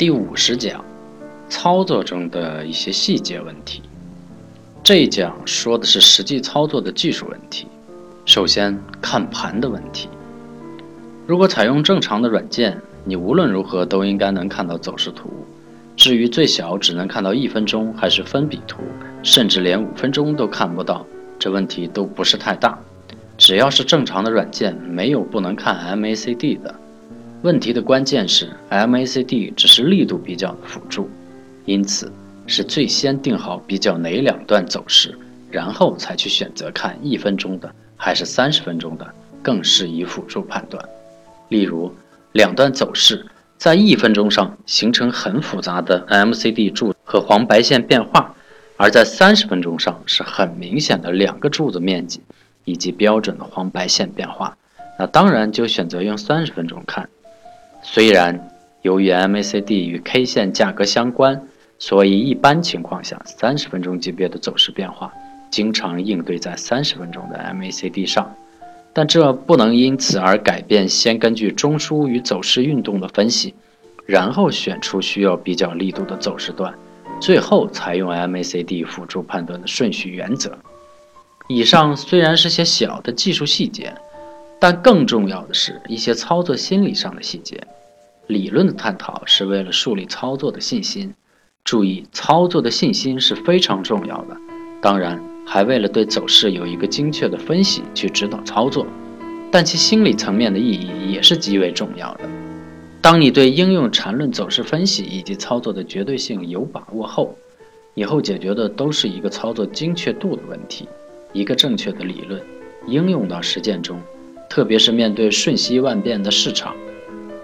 第五十讲，操作中的一些细节问题。这一讲说的是实际操作的技术问题。首先看盘的问题。如果采用正常的软件，你无论如何都应该能看到走势图。至于最小只能看到一分钟，还是分笔图，甚至连五分钟都看不到，这问题都不是太大。只要是正常的软件，没有不能看 MACD 的。问题的关键是 MACD 只是力度比较的辅助，因此是最先定好比较哪两段走势，然后才去选择看一分钟的还是三十分钟的，更适宜辅助判断。例如，两段走势在一分钟上形成很复杂的 MACD 柱和黄白线变化，而在三十分钟上是很明显的两个柱子面积以及标准的黄白线变化，那当然就选择用三十分钟看。虽然由于 MACD 与 K 线价格相关，所以一般情况下，三十分钟级别的走势变化经常应对在三十分钟的 MACD 上，但这不能因此而改变先根据中枢与走势运动的分析，然后选出需要比较力度的走势段，最后采用 MACD 辅助判断的顺序原则。以上虽然是些小的技术细节。但更重要的是一些操作心理上的细节，理论的探讨是为了树立操作的信心。注意，操作的信心是非常重要的。当然，还为了对走势有一个精确的分析去指导操作，但其心理层面的意义也是极为重要的。当你对应用缠论走势分析以及操作的绝对性有把握后，以后解决的都是一个操作精确度的问题。一个正确的理论应用到实践中。特别是面对瞬息万变的市场，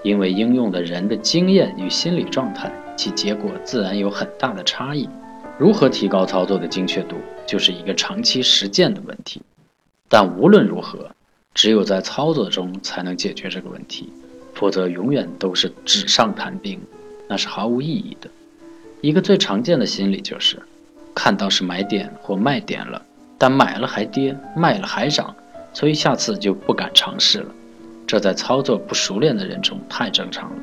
因为应用的人的经验与心理状态，其结果自然有很大的差异。如何提高操作的精确度，就是一个长期实践的问题。但无论如何，只有在操作中才能解决这个问题，否则永远都是纸上谈兵，那是毫无意义的。一个最常见的心理就是，看到是买点或卖点了，但买了还跌，卖了还涨。所以下次就不敢尝试了，这在操作不熟练的人中太正常了。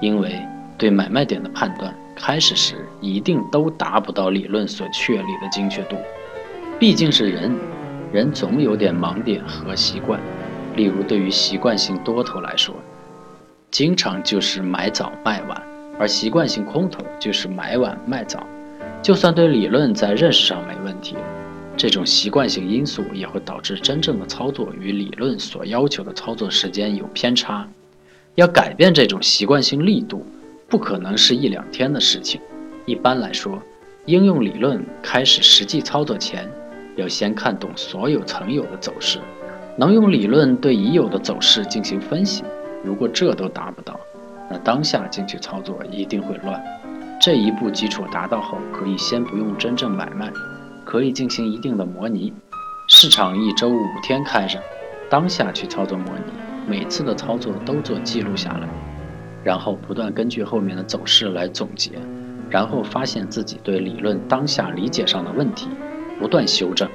因为对买卖点的判断，开始时一定都达不到理论所确立的精确度。毕竟是人，人总有点盲点和习惯。例如，对于习惯性多头来说，经常就是买早卖晚；而习惯性空头就是买晚卖早。就算对理论在认识上没问题。这种习惯性因素也会导致真正的操作与理论所要求的操作时间有偏差。要改变这种习惯性力度，不可能是一两天的事情。一般来说，应用理论开始实际操作前，要先看懂所有曾有的走势，能用理论对已有的走势进行分析。如果这都达不到，那当下进去操作一定会乱。这一步基础达到后，可以先不用真正买卖。可以进行一定的模拟，市场一周五天开着，当下去操作模拟，每次的操作都做记录下来，然后不断根据后面的走势来总结，然后发现自己对理论当下理解上的问题，不断修正。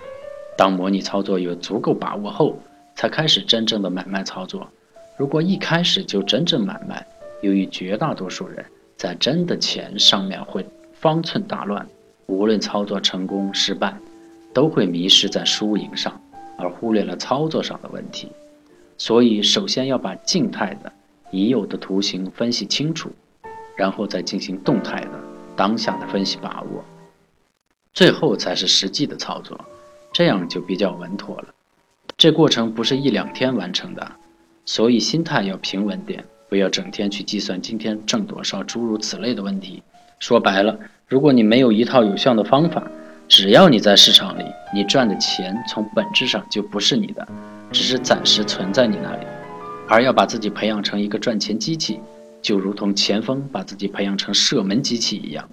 当模拟操作有足够把握后，才开始真正的买卖操作。如果一开始就真正买卖，由于绝大多数人在真的钱上面会方寸大乱。无论操作成功失败，都会迷失在输赢上，而忽略了操作上的问题。所以，首先要把静态的已有的图形分析清楚，然后再进行动态的当下的分析把握，最后才是实际的操作，这样就比较稳妥了。这过程不是一两天完成的，所以心态要平稳点，不要整天去计算今天挣多少，诸如此类的问题。说白了。如果你没有一套有效的方法，只要你在市场里，你赚的钱从本质上就不是你的，只是暂时存在你那里。而要把自己培养成一个赚钱机器，就如同前锋把自己培养成射门机器一样。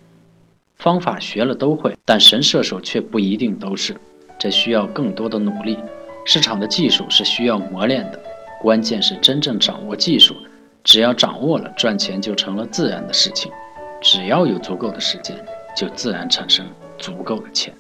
方法学了都会，但神射手却不一定都是，这需要更多的努力。市场的技术是需要磨练的，关键是真正掌握技术。只要掌握了，赚钱就成了自然的事情。只要有足够的时间，就自然产生足够的钱。